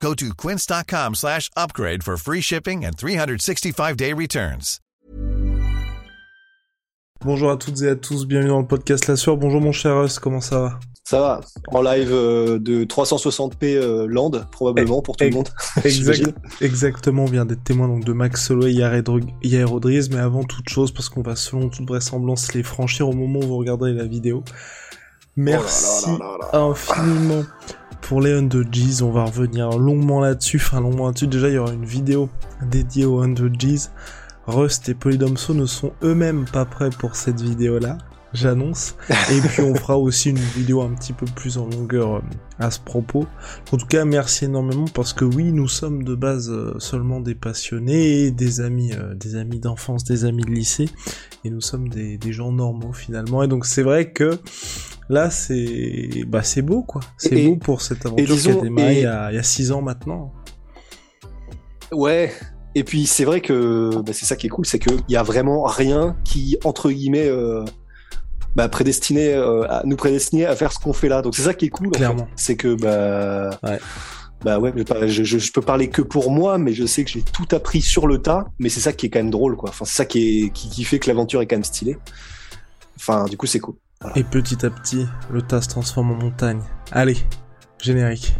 Go to quince.com slash upgrade for free shipping and 365-day returns. Bonjour à toutes et à tous, bienvenue dans le podcast La Sueur. Bonjour mon cher Russ, comment ça va? Ça va, en live euh, de 360p euh, land, probablement pour tout le monde. Exact, exactement, on vient d'être témoin donc, de Max Solo et Yair Rodriguez, mais avant toute chose, parce qu'on va selon toute vraisemblance les franchir au moment où vous regarderez la vidéo. Merci Oh là là là là là. infiniment pour les 100 G's. On va revenir longuement là-dessus. Enfin, longuement là-dessus. Déjà, il y aura une vidéo dédiée aux 100 G's. Rust et Polydomso ne sont eux-mêmes pas prêts pour cette vidéo-là. J'annonce. Et puis, on fera aussi une vidéo un petit peu plus en longueur euh, à ce propos. En tout cas, merci énormément parce que oui, nous sommes de base euh, seulement des passionnés, des amis, euh, des amis d'enfance, des amis de lycée, et nous sommes des, des gens normaux finalement. Et donc c'est vrai que là, c'est, bah beau quoi. C'est beau pour cette aventure qui a disons, démarré et- il y a, il y a six ans maintenant. Ouais, et puis c'est vrai que bah, c'est ça qui est cool, c'est qu'il y a vraiment rien qui, entre guillemets, euh, bah, prédestiné euh, à nous prédestiner à faire ce qu'on fait là. Donc c'est ça qui est cool. en fait. Clairement. C'est que bah Ouais. bah ouais, je, je, je- je peux parler que pour moi, mais je sais que j'ai tout appris sur le tas. Mais c'est ça qui est quand même drôle, quoi. Enfin, c'est ça qui est qui, qui fait que l'aventure est quand même stylée. Enfin, du coup, c'est cool. Et petit à petit, le tas se transforme en montagne. Allez, générique.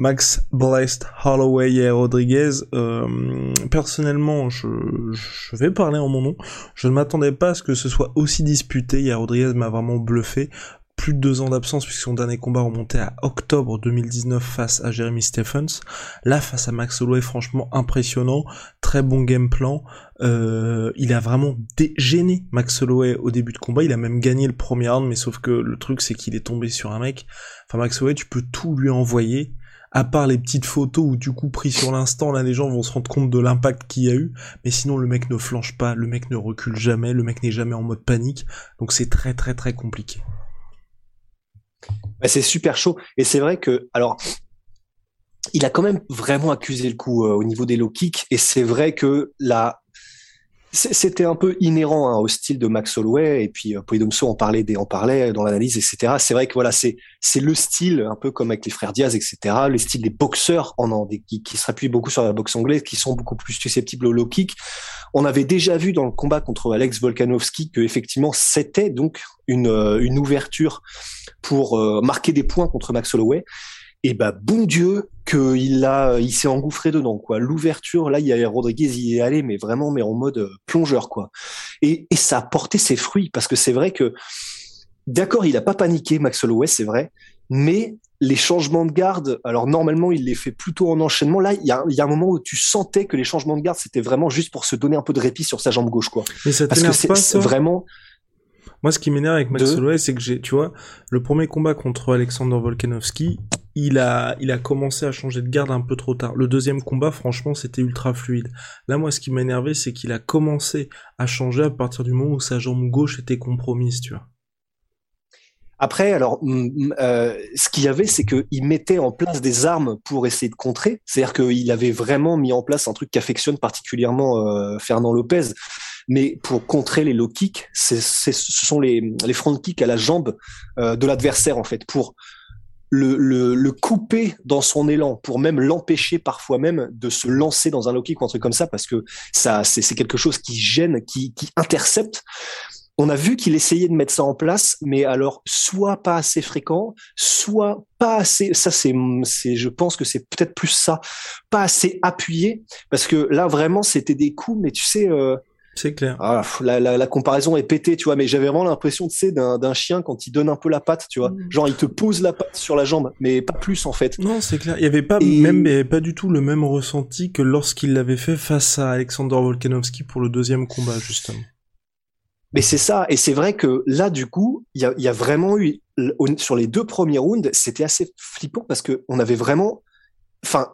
Max Blessed Holloway et Rodriguez. euh, personnellement, je, vais parler en mon nom. Je ne m'attendais pas à ce que ce soit aussi disputé. Yair Rodriguez m'a vraiment bluffé. Plus de deux ans d'absence puisque son dernier combat remontait à octobre 2019 face à Jeremy Stephens. Là, face à Max Holloway, franchement impressionnant. Très bon game plan. Euh, il a vraiment dégéné Max Holloway au début de combat. Il a même gagné le premier round, mais sauf que le truc c'est qu'il est tombé sur un mec. Enfin, Max Holloway, tu peux tout lui envoyer à part les petites photos où du coup pris sur l'instant là les gens vont se rendre compte de l'impact qu'il y a eu mais sinon le mec ne flanche pas le mec ne recule jamais le mec n'est jamais en mode panique donc c'est très très très compliqué Bah, c'est super chaud. Et c'est vrai que, alors, il a quand même vraiment accusé le coup euh, au niveau des low kicks. Et c'est vrai que c'est- c'était un peu inhérent hein, au style de Max Holloway. Et puis, euh, Polydomso en parlait, en parlait dans l'analyse, etc. C'est vrai que voilà, c'est le style, un peu comme avec les frères Diaz, etc. Le style des boxeurs en, en- qui, qui s'appuient beaucoup sur la boxe anglaise, qui sont beaucoup plus susceptibles au low kick. On avait déjà vu dans le combat contre Alex Volkanovski que effectivement c'était donc une, euh, une ouverture pour euh, marquer des points contre Max Holloway. Et bah bon Dieu qu'il a, il s'est engouffré dedans quoi. L'ouverture là, il y a Rodriguez, il est allé mais vraiment mais en mode euh, plongeur quoi. Et, et ça a porté ses fruits parce que c'est vrai que d'accord, il a pas paniqué Max Holloway, c'est vrai, mais les changements de garde, alors normalement il les fait plutôt en enchaînement. Là, il y a, il y a un moment où tu sentais que les changements de garde c'était vraiment juste pour se donner un peu de répit sur sa jambe gauche quoi. mais ça Parce que c'est vraiment moi ce qui m'énerve avec Max Holloway c'est que j'ai tu vois le premier combat contre Alexander Volkanovski il a il a commencé à changer de garde un peu trop tard le deuxième combat franchement c'était ultra fluide là moi ce qui m'a énervé c'est qu'il a commencé à changer à partir du moment où sa jambe gauche était compromise tu vois Après, alors, mm, mm, euh, ce qu'il y avait, c'est qu'il mettait en place des armes pour essayer de contrer. C'est-à-dire qu'il avait vraiment mis en place un truc qu'affectionne particulièrement euh, Fernand Lopez. Mais pour contrer les low kicks, ce sont les, les front kicks à la jambe euh, de l'adversaire, en fait, pour le, le, le couper dans son élan, pour même l'empêcher parfois même de se lancer dans un low ou un truc comme ça, parce que ça, c'est, quelque chose qui gêne, qui, qui intercepte. On a vu qu'il essayait de mettre ça en place, mais alors soit pas assez fréquent, soit pas assez. Ça c'est, c'est, je pense que c'est peut-être plus ça, pas assez appuyé, parce que là vraiment c'était des coups, mais tu sais, euh, C'est clair. Ah, la, comparaison est pétée, tu vois, mais j'avais vraiment l'impression, tu sais, d'un chien quand il donne un peu la patte, tu vois. Mm. Genre, il te pose la patte sur la jambe, mais pas plus en fait. Non, c'est clair. Il y avait pas même, pas du tout le même ressenti que lorsqu'il l'avait fait face à Alexander Volkanovski pour le deuxième combat, justement. Mais c'est ça, et c'est vrai que là, du coup, il y a, vraiment eu sur les deux premiers rounds, c'était assez flippant parce que on avait vraiment, enfin,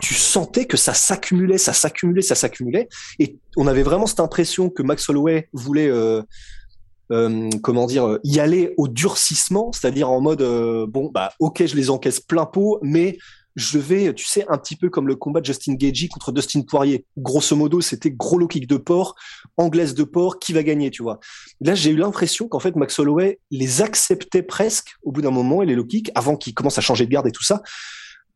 tu sentais que ça s'accumulait, ça s'accumulait, ça s'accumulait, et on avait vraiment cette impression que Max Holloway voulait, euh, euh, comment dire, y aller au durcissement, c'est-à-dire en mode, euh, bon, bah, ok, je les encaisse plein pot, mais je vais, tu sais, un petit peu comme le combat de Justin Gagey contre Dustin Poirier. Grosso modo, c'était gros low kick de porc, anglaise de porc, qui va gagner, tu vois. Là, j'ai eu l'impression qu'en fait, Max Holloway les acceptait presque au bout d'un moment, et les low kicks, avant qu'il commence à changer de garde et tout ça.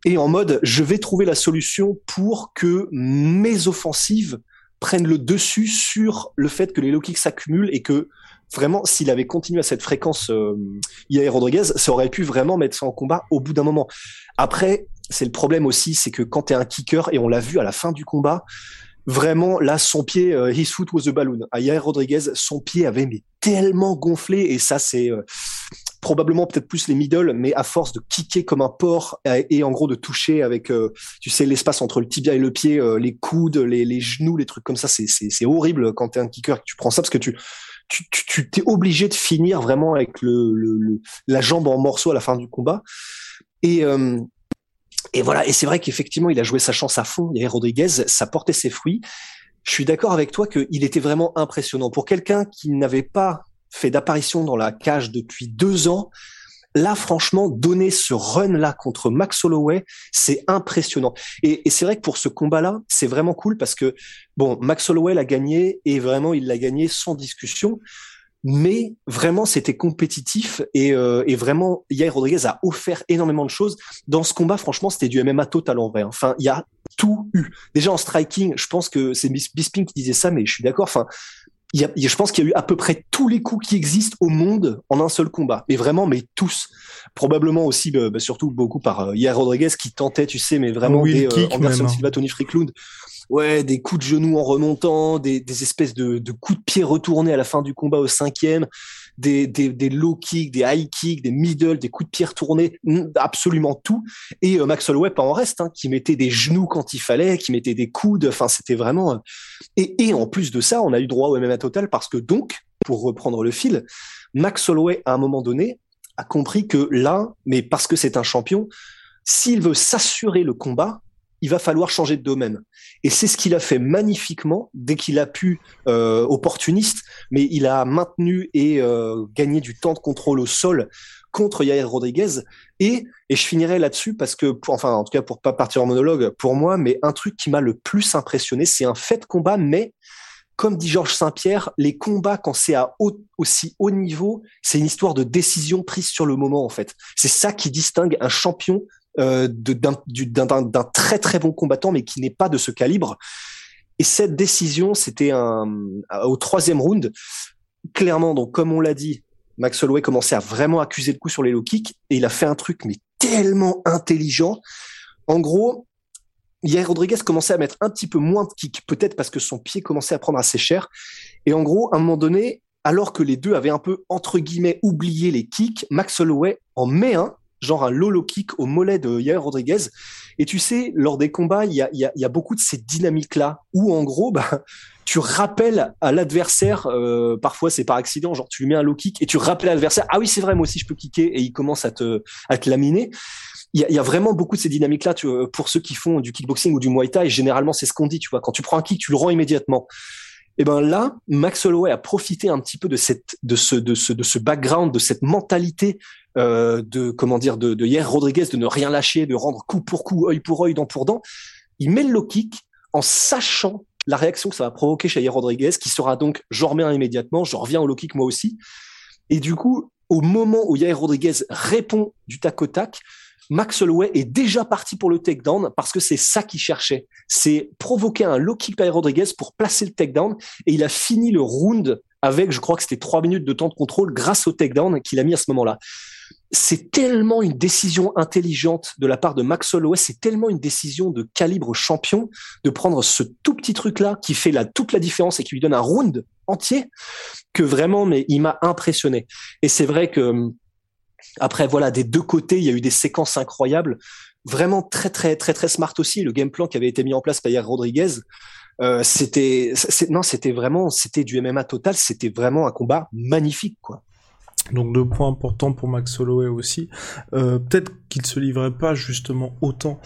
Et en mode, je vais trouver la solution pour que mes offensives prennent le dessus sur le fait que les low kicks s'accumulent et que vraiment, s'il avait continué à cette fréquence, euh, Yair Rodriguez, ça aurait pu vraiment mettre ça en combat au bout d'un moment. Après, c'est le problème aussi, c'est que quand tu es un kicker, et on l'a vu à la fin du combat, vraiment, là, son pied, euh, his foot was a balloon. À Yair Rodriguez, son pied avait mais tellement gonflé, et ça, c'est euh, probablement peut-être plus les middle, mais à force de kicker comme un porc et, en gros de toucher avec, euh, tu sais, l'espace entre le tibia et le pied, les coudes, les, genoux, les trucs comme ça, c'est horrible quand tu es un kicker et que tu prends ça parce que tu tu, tu, t'es obligé de finir vraiment avec le, le, la jambe en morceaux à la fin du combat. Et, euh, et voilà, et c'est vrai qu'effectivement, il a joué sa chance à fond. Il y avait Rodriguez, ça portait ses fruits. Je suis d'accord avec toi qu'il était vraiment impressionnant. Pour quelqu'un qui n'avait pas fait d'apparition dans la cage depuis deux ans, là, franchement, donner ce run-là contre Max Holloway, c'est impressionnant. Et, c'est vrai que pour ce combat-là, c'est vraiment cool parce que, bon, Max Holloway l'a gagné et vraiment, il l'a gagné sans discussion. Mais vraiment c'était compétitif et, euh, vraiment Yair Rodriguez a offert énormément de choses. Dans ce combat franchement c'était du MMA total en vrai enfin il y a tout eu. Déjà en striking je pense que c'est Bisping qui disait ça mais je suis d'accord. Enfin il y a, je pense qu'il y a eu à peu près tous les coups qui existent au monde en un seul combat. Mais vraiment mais tous. Probablement aussi bah, bah surtout beaucoup par euh, Yair Rodriguez qui tentait tu sais mais vraiment des, euh, Anderson hein. Silva Tony Fricklound ouais, des coups de genoux en remontant, des, des espèces de, de, coups de pied retournés à la fin du combat au cinquième, des, low kicks, des high kicks, des middle, des coups de pied retournés, absolument tout. Et euh, Max Holloway pas en reste, hein, qui mettait des genoux quand il fallait, qui mettait des coudes. Enfin, c'était vraiment. Euh, et, et en plus de ça, on a eu droit au MMA total parce que donc, pour reprendre le fil, Max Holloway à un moment donné a compris que là, mais parce que c'est un champion, s'il veut s'assurer le combat, il va falloir changer de domaine. Et c'est ce qu'il a fait magnifiquement dès qu'il a pu, euh, opportuniste, mais il a maintenu et euh, gagné du temps de contrôle au sol contre Yair Rodriguez. Et, et je finirai là-dessus parce que, pour, enfin, en tout cas, pour pas partir en monologue, pour moi, mais un truc qui m'a le plus impressionné, c'est un fait de combat, mais comme dit Georges Saint-Pierre, les combats, quand c'est à aussi haut niveau, c'est une histoire de décision prise sur le moment, en fait. C'est ça qui distingue un champion euh, d'un très très bon combattant, mais qui n'est pas de ce calibre. Et cette décision, c'était un, au troisième round. Clairement, donc comme on l'a dit, Max Holloway commençait à vraiment accuser le coup sur les low kicks et il a fait un truc mais tellement intelligent. En gros, Yair Rodriguez commençait à mettre un petit peu moins de kicks, peut-être parce que son pied commençait à prendre assez cher. Et en gros, à un moment donné, alors que les deux avaient un peu entre guillemets oublié les kicks, Max Holloway en met un genre un lolo kick au mollet de Yair Rodriguez. Et tu sais, lors des combats, il y a, y, a, beaucoup de ces dynamiques-là où, en gros, bah, tu rappelles à l'adversaire, euh, parfois c'est par accident, genre tu lui mets un low kick et tu rappelles à l'adversaire, ah oui, c'est vrai, moi aussi je peux kicker, et il commence à te, à te laminer. Il y, a, vraiment beaucoup de ces dynamiques-là tu, pour ceux qui font du kickboxing ou du muay thai. Généralement, c'est ce qu'on dit, tu vois. Quand tu prends un kick, tu le rends immédiatement. Et ben là, Max Holloway a profité un petit peu de cette, de ce, de ce, de ce background, de cette mentalité euh, de comment dire de, de Hier Rodriguez de ne rien lâcher, de rendre coup pour coup, œil pour œil, dent pour dent. Il met le low kick en sachant la réaction que ça va provoquer chez Hier Rodriguez, qui sera donc je remets un immédiatement, je reviens au low kick moi aussi. Et du coup, au moment où Yair Rodriguez répond du tac au tac, Max Holloway est déjà parti pour le takedown parce que c'est ça qu'il cherchait. C'est provoquer un low kick par Rodriguez pour placer le takedown et il a fini le round avec, je crois que c'était trois minutes de temps de contrôle grâce au takedown qu'il a mis à ce moment-là. C'est tellement une décision intelligente de la part de Max Holloway, c'est tellement une décision de calibre champion de prendre ce tout petit truc-là qui fait la, toute la différence et qui lui donne un round entier que vraiment, mais il m'a impressionné. Et c'est vrai que après, voilà, des deux côtés, il y a eu des séquences incroyables, vraiment très, très, très, très smart aussi. Le game plan qui avait été mis en place par Yair Rodriguez, euh, c'était, non, c'était vraiment, c'était du MMA total. C'était vraiment un combat magnifique, quoi. Donc deux points importants pour Max Holloway aussi. Euh, peut-être qu'il se livrait pas justement autant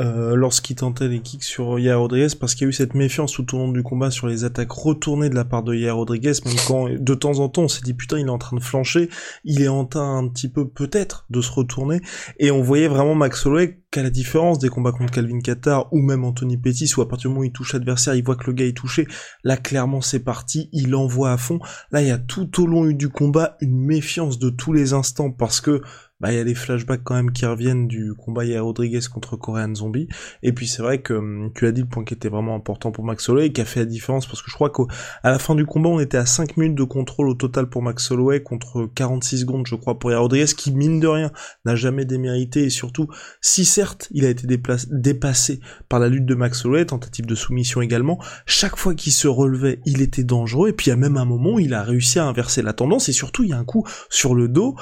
euh, lorsqu'il tentait les kicks sur Yair Rodriguez parce qu'il y a eu cette méfiance tout au long du combat sur les attaques retournées de la part de Yair Rodriguez. Même quand de temps en temps on s'est dit putain il est en train de flancher, il est en train un petit peu peut-être de se retourner et on voyait vraiment Max Holloway qu'à la différence des combats contre Calvin Qatar ou même Anthony Pettis où à partir du moment où il touche l'adversaire il voit que le gars est touché, là clairement c'est parti, il envoie à fond. Là il y a tout au long du combat une méfiance de tous les instants parce que bah il y a des flashbacks quand même qui reviennent du combat Yair Rodriguez contre Korean Zombie. Et puis c'est vrai que hum, tu as dit le point qui était vraiment important pour Max Holloway qui a fait la différence parce que je crois qu'à la fin du combat on était à 5 minutes de contrôle au total pour Max Holloway contre 46 secondes je crois pour Yair Rodriguez qui mine de rien n'a jamais démérité. Et surtout si certes il a été dépassé par la lutte de Max Holloway, tentative de soumission également, chaque fois qu'il se relevait il était dangereux. Et puis a même un moment il a réussi à inverser la tendance. Et surtout il y a un coup sur le dos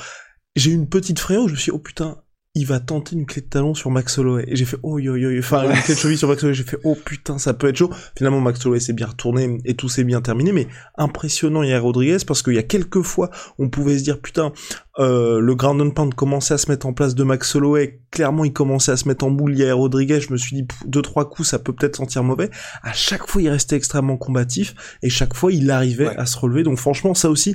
j'ai eu une petite frayeur où je me suis dit, oh putain, il va tenter une clé de talon sur Max Holloway. Et j'ai fait, oh yo yo enfin, une clé de cheville sur Max Holloway. J'ai fait, oh putain, ça peut être chaud. Finalement, Max Holloway s'est bien retourné et tout s'est bien terminé. Mais impressionnant, Yair Rodriguez, parce qu'il y a quelques fois, on pouvait se dire, putain, euh, le ground and pound commençait à se mettre en place de Max Holloway. Clairement, il commençait à se mettre en boule. Yair Rodriguez, je me suis dit, deux, trois coups, ça peut peut-être sentir mauvais. À chaque fois, il restait extrêmement combatif. Et chaque fois, il arrivait à se relever. Donc franchement, ça aussi,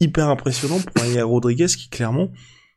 Hyper impressionnant pour un Rodriguez qui clairement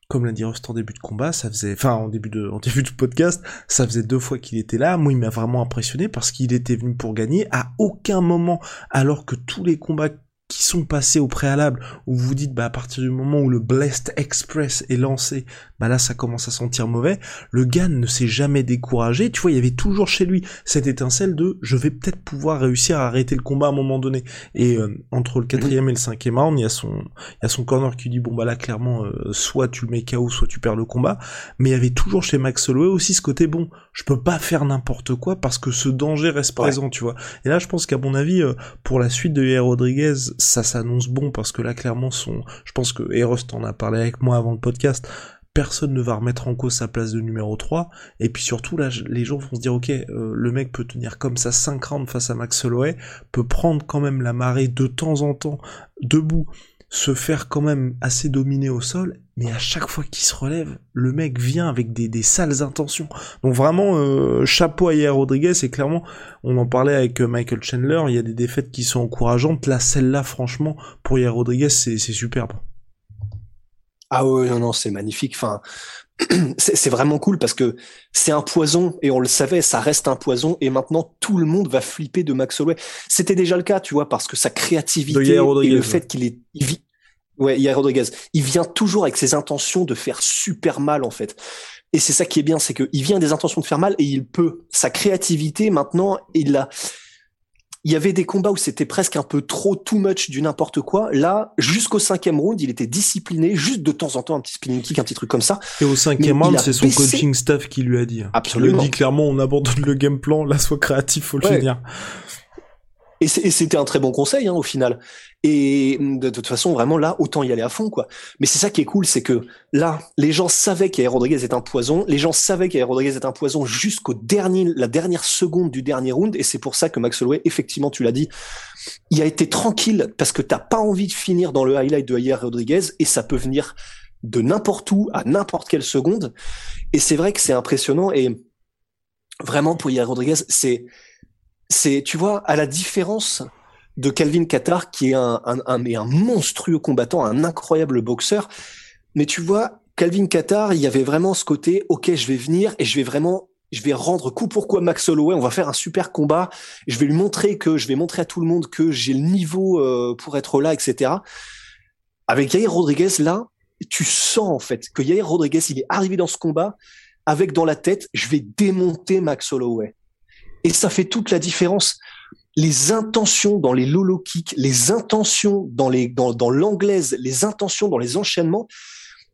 comme l'a dit Rust en début de combat, ça faisait, enfin en début de, en début de podcast, ça faisait deux fois qu'il était là. Moi, il m'a vraiment impressionné parce qu'il était venu pour gagner. À aucun moment, alors que tous les combats qui sont passés au préalable, où vous vous dites, bah, à partir du moment où le Blessed Express est lancé, bah là, ça commence à sentir mauvais. Le gars ne s'est jamais découragé. Tu vois, il y avait toujours chez lui cette étincelle de, je vais peut-être pouvoir réussir à arrêter le combat à un moment donné. Et euh, entre le quatrième et le cinquième round, il y a son, il y a son corner qui dit, bon, bah là, clairement, euh, soit tu le mets KO, soit tu perds le combat. Mais il y avait toujours chez Max Holloway aussi ce côté, bon, je peux pas faire n'importe quoi parce que ce danger reste présent, tu vois. Et là, je pense qu'à mon avis, euh, pour la suite de Yair Rodriguez, ça s'annonce bon parce que là clairement son je pense que Eros en a parlé avec moi avant le podcast personne ne va remettre en cause sa place de numéro 3 et puis surtout là les gens vont se dire ok euh, le mec peut tenir comme ça 5 rounds face à Max Holloway peut prendre quand même la marée de temps en temps debout se faire quand même assez dominer au sol, mais à chaque fois qu'il se relève, le mec vient avec des, des sales intentions. Donc vraiment, euh, chapeau à Yair Rodriguez, et clairement, on en parlait avec euh, Michael Chandler, il y a des défaites qui sont encourageantes, là, celle-là, franchement, pour Yair Rodriguez, c'est superbe. Ah oui, non, non, c'est magnifique. Enfin, c'est vraiment cool parce que c'est un poison et on le savait, ça reste un poison et maintenant tout le monde va flipper de Max Holloway. C'était déjà le cas, tu vois, parce que sa créativité et le fait qu'il est, il vit, ouais, Yair Rodriguez, il vient toujours avec ses intentions de faire super mal en fait. Et c'est ça qui est bien, c'est qu'il vient des intentions de faire mal et il peut. Sa créativité maintenant, il l'a il y avait des combats où c'était presque un peu trop too much du n'importe quoi. Là, jusqu'au cinquième round, il était discipliné, juste de temps en temps un petit spinning kick, un petit truc comme ça. Et au cinquième round, c'est son coaching staff qui lui a dit. Absolument. Il a dit clairement, on abandonne le game plan, là, sois créatif, faut le finir. Et c'était un très bon conseil hein, au final. Et de, toute façon, vraiment là, autant y aller à fond, quoi. Mais c'est ça qui est cool, c'est que là, les gens savaient qu'Air Rodriguez est un poison. Les gens savaient qu'Air Rodriguez est un poison jusqu'au dernier, la dernière seconde du dernier round. Et c'est pour ça que Max Holloway, effectivement, tu l'as dit, il a été tranquille parce que t'as pas envie de finir dans le highlight de Yair Rodriguez et ça peut venir de n'importe où à n'importe quelle seconde. Et c'est vrai que c'est impressionnant et vraiment pour Yair Rodriguez, c'est c'est, tu vois, à la différence de Calvin Qatar, qui est un, un, un, un monstrueux combattant, un incroyable boxeur. Mais tu vois, Calvin Qatar, il y avait vraiment ce côté, ok, je vais venir et je vais vraiment, je vais rendre coup pour coup à Max Holloway. On va faire un super combat. Je vais lui montrer que, je vais montrer à tout le monde que j'ai le niveau euh, pour être là, etc. Avec Yair Rodriguez, là, tu sens en fait que Yair Rodriguez, il est arrivé dans ce combat avec dans la tête, je vais démonter Max Holloway. Et ça fait toute la différence. Les intentions dans les lolo kicks, les intentions dans les dans, dans l'anglaise, les intentions dans les enchaînements,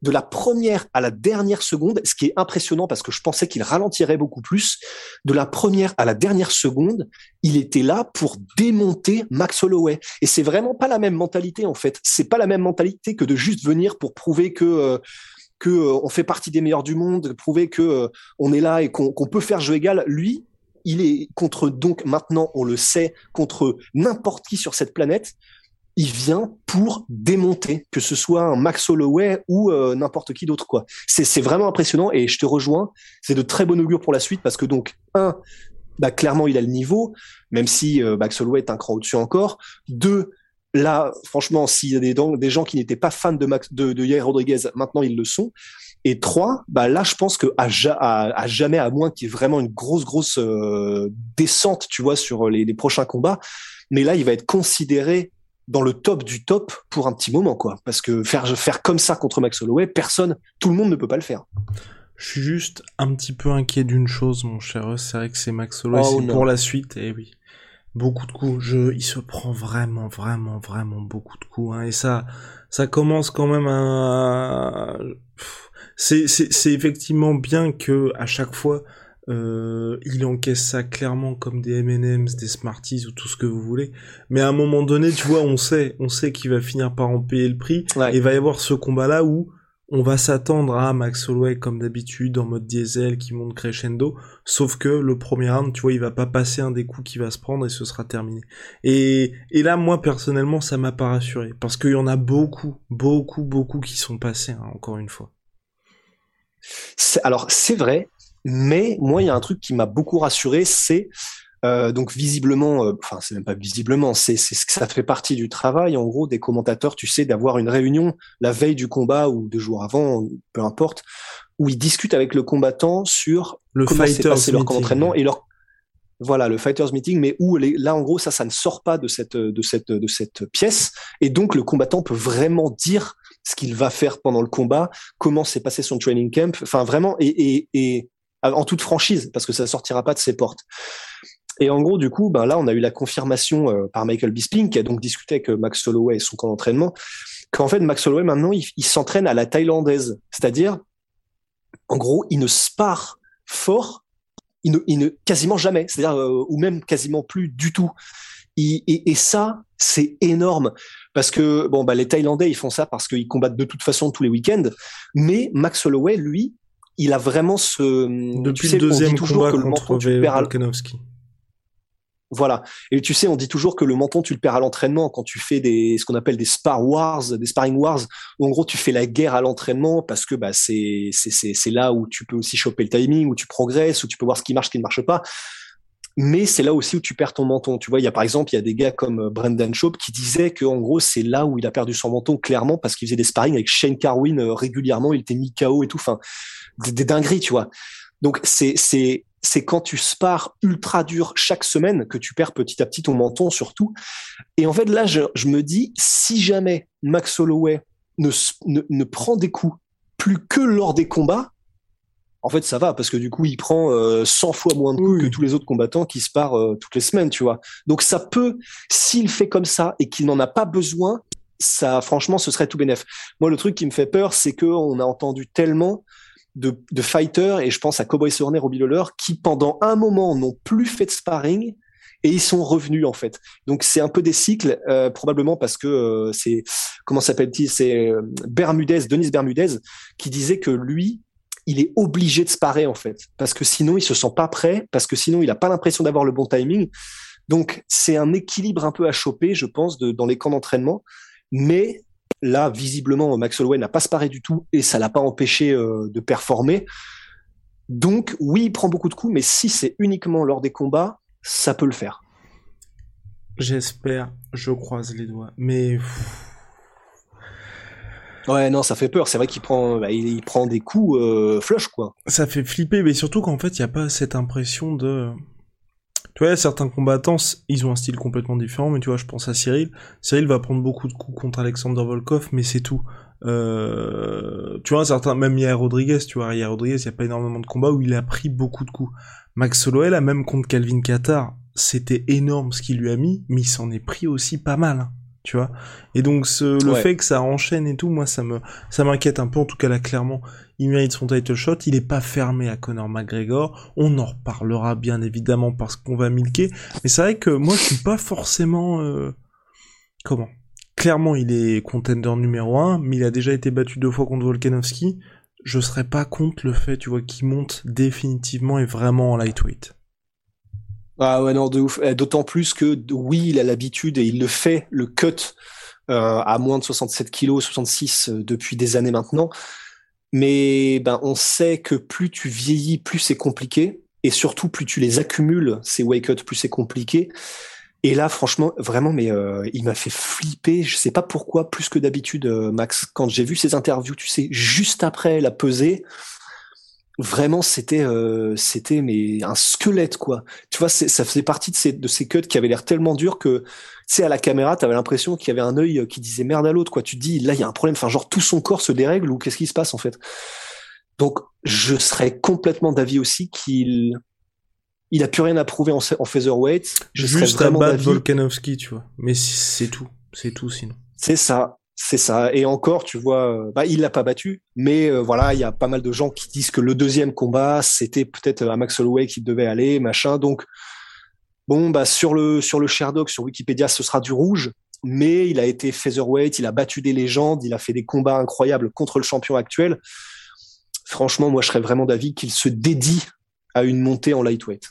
de la première à la dernière seconde, ce qui est impressionnant parce que je pensais qu'il ralentirait beaucoup plus, de la première à la dernière seconde, il était là pour démonter Max Holloway. Et c'est vraiment pas la même mentalité en fait. C'est pas la même mentalité que de juste venir pour prouver que euh, que euh, on fait partie des meilleurs du monde, prouver que euh, on est là et qu'on peut faire jeu égal. Lui, il est contre donc maintenant on le sait contre n'importe qui sur cette planète il vient pour démonter, que ce soit un Max Holloway ou euh, n'importe qui d'autre quoi. C'est vraiment impressionnant et je te rejoins. C'est de très bon augure pour la suite parce que donc un, bah clairement il a le niveau, même si euh, Max Holloway est un cran au-dessus encore. Deux, là franchement s'il y a des, des gens qui n'étaient pas fans de Max de, de Yair Rodriguez, maintenant ils le sont. Et trois, bah là, je pense que à, à, jamais, à moins qu'il y ait vraiment une grosse, grosse euh, descente, tu vois, sur les, les, prochains combats, mais là, il va être considéré dans le top du top pour un petit moment, quoi. Parce que faire, faire comme ça contre Max Holloway, personne, tout le monde ne peut pas le faire. Je suis juste un petit peu inquiet d'une chose, mon cher. C'est vrai que c'est Max Holloway, oh, c'est pour la suite, et eh oui. Beaucoup de coups. Je, il se prend vraiment, vraiment, vraiment beaucoup de coups, hein. Et ça, ça commence quand même à, c'est, c'est effectivement bien que, à chaque fois, euh, il encaisse ça clairement comme des M&M's, des Smarties ou tout ce que vous voulez. Mais à un moment donné, tu vois, on sait, on sait qu'il va finir par en payer le prix. Et il va y avoir ce combat-là où on va s'attendre à Max Holloway comme d'habitude en mode diesel qui monte crescendo. Sauf que le premier round, tu vois, il va pas passer un des coups qui va se prendre et ce sera terminé. Et, et là, moi personnellement, ça m'a pas rassuré parce qu'il y en a beaucoup, beaucoup, beaucoup qui sont passés. Hein, encore une fois. Alors c'est vrai, mais moi, il y a un truc qui m'a beaucoup rassuré, c'est euh, donc visiblement, euh, enfin c'est même pas visiblement, c'est ça fait partie du travail en gros des commentateurs, tu sais, d'avoir une réunion la veille du combat ou deux jours avant, peu importe, où ils discutent avec le combattant sur le comment s'est passé leur entraînement et leur voilà le fighters meeting, mais où les, là en gros ça ça ne sort pas de cette de cette de cette pièce et donc le combattant peut vraiment dire ce qu'il va faire pendant le combat, comment s'est passé son training camp, enfin vraiment et, en toute franchise, parce que ça sortira pas de ses portes. Et en gros, du coup, ben là, on a eu la confirmation euh, par Michael Bisping, qui a donc discuté avec euh, Max Holloway et son camp d'entraînement, qu'en fait, Max Holloway, maintenant, il, s'entraîne à la thaïlandaise. C'est-à-dire, en gros, il ne spare fort, il ne, quasiment jamais, c'est-à-dire, euh, ou même quasiment plus du tout. et, ça, c'est énorme parce que bon, bah, les Thaïlandais, ils font ça parce qu'ils combattent de toute façon tous les week-ends. Mais Max Holloway, lui, il a vraiment ce. Depuis le deuxième combat que le menton, tu perds Voilà. Et tu sais, on dit toujours que le menton, tu le perds à l'entraînement quand tu fais des, ce qu'on appelle des spar wars, des sparring wars, où en gros, tu fais la guerre à l'entraînement parce que, bah, c'est, c'est, c'est là où tu peux aussi choper le timing, où tu progresses, où tu peux voir ce qui marche, ce qui ne marche pas mais c'est là aussi où tu perds ton menton. Tu vois, il y a par exemple, il y a des gars comme euh, Brendan Schaub qui disaient que en gros, c'est là où il a perdu son menton clairement parce qu'il faisait des sparring avec Shane Carwin euh, régulièrement, il était mis KO et tout. Enfin, des, dingueries, tu vois. Donc c'est c'est c'est quand tu spares ultra dur chaque semaine que tu perds petit à petit ton menton surtout. Et en fait là, je, je me dis si jamais Max Holloway ne, ne, ne prend des coups plus que lors des combats, en fait ça va parce que du coup il prend euh, 100 fois moins de coups que tous les autres combattants qui se parent euh, toutes les semaines, tu vois. Donc ça peut, s'il fait comme ça et qu'il n'en a pas besoin, ça franchement ce serait tout bénef. Moi le truc qui me fait peur, c'est que on a entendu tellement de, de fighters, et je pense à Cowboy Cerrone et Robbie Lawler, qui pendant un moment n'ont plus fait de sparring, et ils sont revenus en fait. Donc c'est un peu des cycles, euh, probablement parce que euh, c'est comment s'appelle-t-il C'est euh, Bermudez, Denis Bermudez, qui disait que lui, il est obligé de sparer en fait, parce que sinon il se sent pas prêt, parce que sinon il a pas l'impression d'avoir le bon timing. Donc c'est un équilibre un peu à choper, je pense, dans les camps d'entraînement. Mais Là, visiblement, Max Holloway n'a pas sparé du tout et ça l'a pas empêché euh, de performer. Donc, oui, il prend beaucoup de coups, mais si c'est uniquement lors des combats, ça peut le faire. J'espère, je croise les doigts. Mais. Ouais, non, ça fait peur. C'est vrai qu'il prend, bah, il, prend des coups euh, flush, quoi. Ça fait flipper, mais surtout qu'en fait, il n'y a pas cette impression de. Tu vois, certains combattants, ils ont un style complètement différent, mais tu vois, je pense à Cyril. Cyril va prendre beaucoup de coups contre Alexander Volkov, mais c'est tout. Euh, tu vois, certains, même Yair Rodriguez, tu vois, Yair Rodriguez, il n'y a pas énormément de combats où il a pris beaucoup de coups. Max Holloway, même contre Calvin Qatar, c'était énorme ce qu'il lui a mis, mais il s'en est pris aussi pas mal, hein, tu vois. Et donc, ce, le fait que ça enchaîne et tout, moi, ça me, ça m'inquiète un peu, en tout cas là, clairement il mérite son title shot, il est pas fermé à Conor McGregor, on en reparlera bien évidemment parce qu'on va milquer, mais c'est vrai que moi je suis pas forcément... Euh... Comment? Clairement il est contender numéro 1, mais il a déjà été battu deux fois contre Volkanovski, je serais pas contre le fait, tu vois, qu'il monte définitivement et vraiment en lightweight. Ah ouais, non, de ouf. Eh, d'autant plus que, oui, il a l'habitude et il le fait, le cut, euh, à moins de 67 kilos, 66 euh, depuis des années maintenant mais ben on sait que plus tu vieillis, plus c'est compliqué, et surtout plus tu les accumules ces wake up, plus c'est compliqué. Et là, franchement, vraiment, mais euh, il m'a fait flipper. Je sais pas pourquoi, plus que d'habitude, euh, Max. Quand j'ai vu ces interviews, tu sais, juste après la pesée, vraiment c'était euh, c'était mais un squelette quoi. Tu vois ça faisait partie de ces de ces cuts qui avaient l'air tellement durs que tu sais à la caméra t'avais l'impression qu'il y avait un œil qui disait merde à l'autre quoi. Tu te dis là il y a un problème. Enfin genre tout son corps se dérègle ou qu'est-ce qui se passe en fait. Donc je serais complètement d'avis aussi qu'il il a plus rien à prouver en, en featherweight. Je juste à battre Volkanovski tu vois. Mais c'est tout. C'est tout sinon. C'est ça c'est ça. Et encore, tu vois, euh, bah, il l'a pas battu, mais euh, voilà, il y a pas mal de gens qui disent que le deuxième combat, c'était peut-être à Max Holloway qui devait aller, machin. Donc, bon, bah sur le sur le Sherdog, sur Wikipédia, ce sera du rouge, mais il a été featherweight, il a battu des légendes, il a fait des combats incroyables contre le champion actuel. Franchement, moi, je serais vraiment d'avis qu'il se dédie à une montée en lightweight.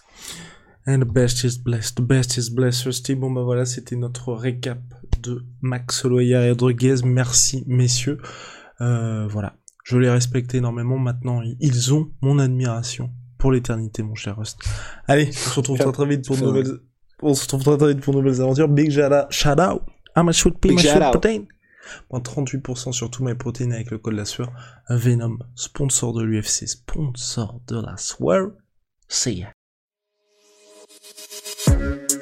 And the best is blessed, the best is blessed. Bon bah voilà, c'était notre récap de Max Holloway et Rodriguez. Merci messieurs. Euh, voilà, je les respecte énormément. Maintenant, ils ont mon admiration pour l'éternité, mon cher Rust. Allez, on se retrouve très très vite pour de nouvelles. On se retrouve très très vite pour de nouvelles aventures. Big shout out. I'm a shoot pea, my shoot protein. Moins 38% sur tous mes protéines avec le code la sueur. Venom, sponsor de l'UFC, sponsor de la sueur. See ya.